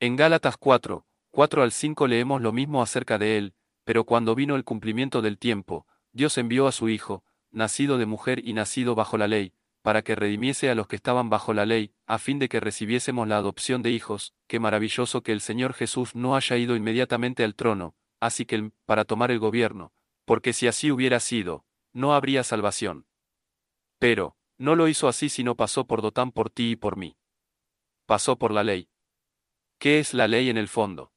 En Gálatas 4, 4 al 5 leemos lo mismo acerca de él, pero cuando vino el cumplimiento del tiempo, Dios envió a su Hijo, nacido de mujer y nacido bajo la ley, para que redimiese a los que estaban bajo la ley, a fin de que recibiésemos la adopción de hijos, qué maravilloso que el Señor Jesús no haya ido inmediatamente al trono, así que para tomar el gobierno, porque si así hubiera sido, no habría salvación. Pero, no lo hizo así sino pasó por Dotán por ti y por mí. Pasó por la ley. ¿Qué es la ley en el fondo?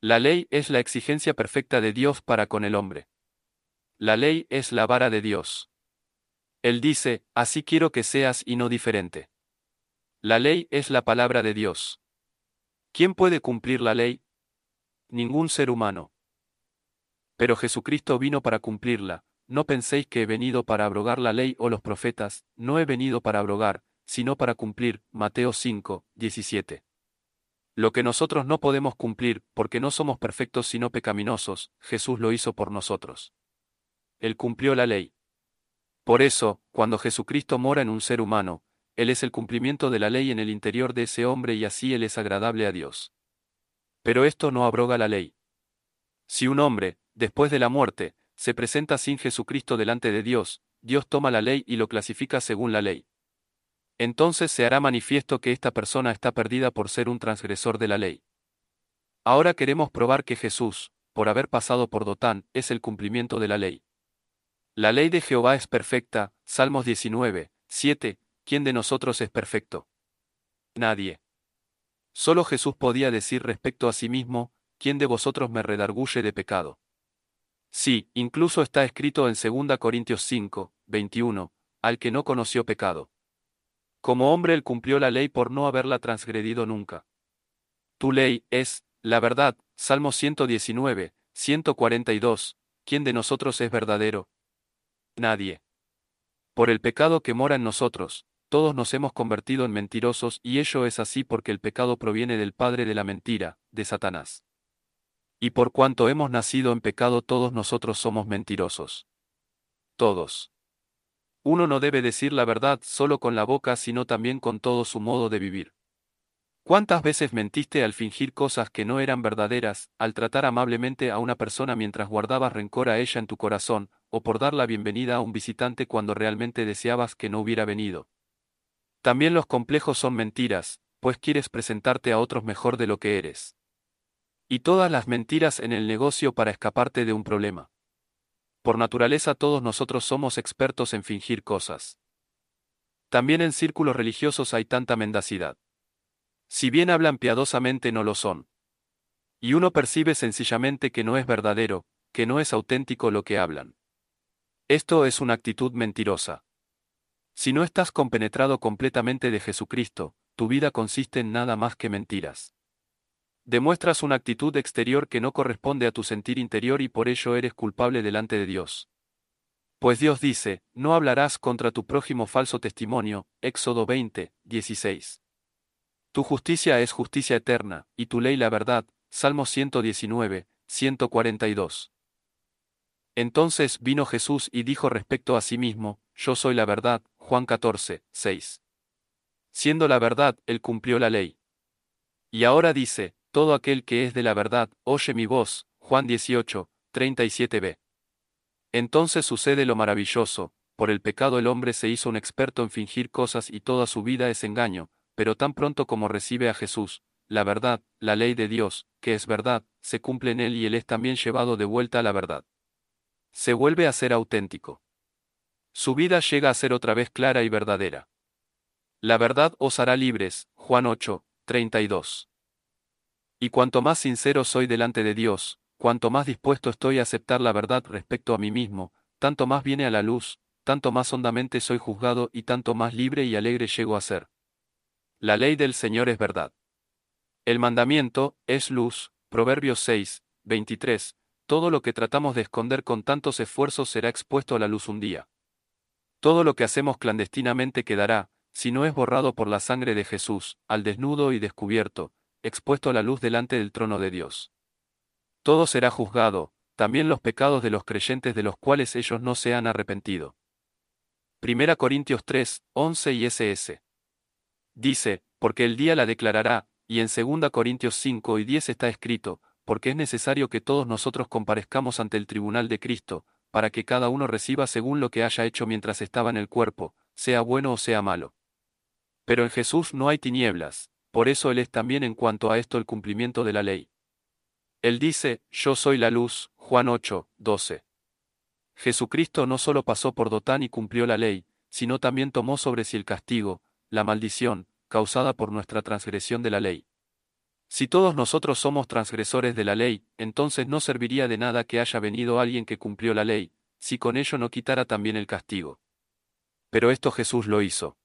La ley es la exigencia perfecta de Dios para con el hombre. La ley es la vara de Dios. Él dice, así quiero que seas y no diferente. La ley es la palabra de Dios. ¿Quién puede cumplir la ley? Ningún ser humano. Pero Jesucristo vino para cumplirla, no penséis que he venido para abrogar la ley o los profetas, no he venido para abrogar, sino para cumplir. Mateo 5, 17. Lo que nosotros no podemos cumplir, porque no somos perfectos sino pecaminosos, Jesús lo hizo por nosotros. Él cumplió la ley. Por eso, cuando Jesucristo mora en un ser humano, Él es el cumplimiento de la ley en el interior de ese hombre y así Él es agradable a Dios. Pero esto no abroga la ley. Si un hombre, después de la muerte, se presenta sin Jesucristo delante de Dios, Dios toma la ley y lo clasifica según la ley. Entonces se hará manifiesto que esta persona está perdida por ser un transgresor de la ley. Ahora queremos probar que Jesús, por haber pasado por Dotán, es el cumplimiento de la ley. La ley de Jehová es perfecta, Salmos 19, 7, ¿quién de nosotros es perfecto? Nadie. Solo Jesús podía decir respecto a sí mismo, ¿quién de vosotros me redarguye de pecado? Sí, incluso está escrito en 2 Corintios 5, 21, al que no conoció pecado. Como hombre él cumplió la ley por no haberla transgredido nunca. Tu ley es, la verdad, Salmo 119, 142, ¿quién de nosotros es verdadero? Nadie. Por el pecado que mora en nosotros, todos nos hemos convertido en mentirosos y ello es así porque el pecado proviene del padre de la mentira, de Satanás. Y por cuanto hemos nacido en pecado todos nosotros somos mentirosos. Todos. Uno no debe decir la verdad solo con la boca sino también con todo su modo de vivir. ¿Cuántas veces mentiste al fingir cosas que no eran verdaderas, al tratar amablemente a una persona mientras guardabas rencor a ella en tu corazón, o por dar la bienvenida a un visitante cuando realmente deseabas que no hubiera venido? También los complejos son mentiras, pues quieres presentarte a otros mejor de lo que eres. Y todas las mentiras en el negocio para escaparte de un problema. Por naturaleza todos nosotros somos expertos en fingir cosas. También en círculos religiosos hay tanta mendacidad. Si bien hablan piadosamente no lo son. Y uno percibe sencillamente que no es verdadero, que no es auténtico lo que hablan. Esto es una actitud mentirosa. Si no estás compenetrado completamente de Jesucristo, tu vida consiste en nada más que mentiras. Demuestras una actitud exterior que no corresponde a tu sentir interior y por ello eres culpable delante de Dios. Pues Dios dice, no hablarás contra tu prójimo falso testimonio, Éxodo 20, 16. Tu justicia es justicia eterna, y tu ley la verdad, Salmo 119, 142. Entonces vino Jesús y dijo respecto a sí mismo, Yo soy la verdad, Juan 14, 6. Siendo la verdad, él cumplió la ley. Y ahora dice, todo aquel que es de la verdad, oye mi voz, Juan 18, 37b. Entonces sucede lo maravilloso, por el pecado el hombre se hizo un experto en fingir cosas y toda su vida es engaño, pero tan pronto como recibe a Jesús, la verdad, la ley de Dios, que es verdad, se cumple en él y él es también llevado de vuelta a la verdad. Se vuelve a ser auténtico. Su vida llega a ser otra vez clara y verdadera. La verdad os hará libres, Juan 8, 32. Y cuanto más sincero soy delante de Dios, cuanto más dispuesto estoy a aceptar la verdad respecto a mí mismo, tanto más viene a la luz, tanto más hondamente soy juzgado y tanto más libre y alegre llego a ser. La ley del Señor es verdad. El mandamiento es luz, Proverbios 6, 23, todo lo que tratamos de esconder con tantos esfuerzos será expuesto a la luz un día. Todo lo que hacemos clandestinamente quedará, si no es borrado por la sangre de Jesús, al desnudo y descubierto, expuesto a la luz delante del trono de Dios. Todo será juzgado, también los pecados de los creyentes de los cuales ellos no se han arrepentido. 1 Corintios 3, 11 y ss. Dice, porque el día la declarará, y en 2 Corintios 5 y 10 está escrito, porque es necesario que todos nosotros comparezcamos ante el tribunal de Cristo, para que cada uno reciba según lo que haya hecho mientras estaba en el cuerpo, sea bueno o sea malo. Pero en Jesús no hay tinieblas, por eso Él es también en cuanto a esto el cumplimiento de la ley. Él dice, Yo soy la luz, Juan 8, 12. Jesucristo no solo pasó por Dotán y cumplió la ley, sino también tomó sobre sí el castigo, la maldición, causada por nuestra transgresión de la ley. Si todos nosotros somos transgresores de la ley, entonces no serviría de nada que haya venido alguien que cumplió la ley, si con ello no quitara también el castigo. Pero esto Jesús lo hizo.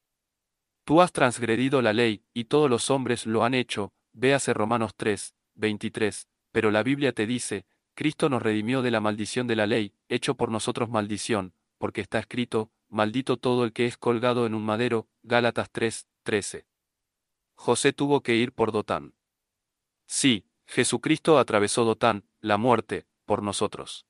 Tú has transgredido la ley, y todos los hombres lo han hecho, véase Romanos 3, 23, pero la Biblia te dice, Cristo nos redimió de la maldición de la ley, hecho por nosotros maldición, porque está escrito, maldito todo el que es colgado en un madero, Gálatas 3, 13. José tuvo que ir por Dotán. Sí, Jesucristo atravesó Dotán, la muerte, por nosotros.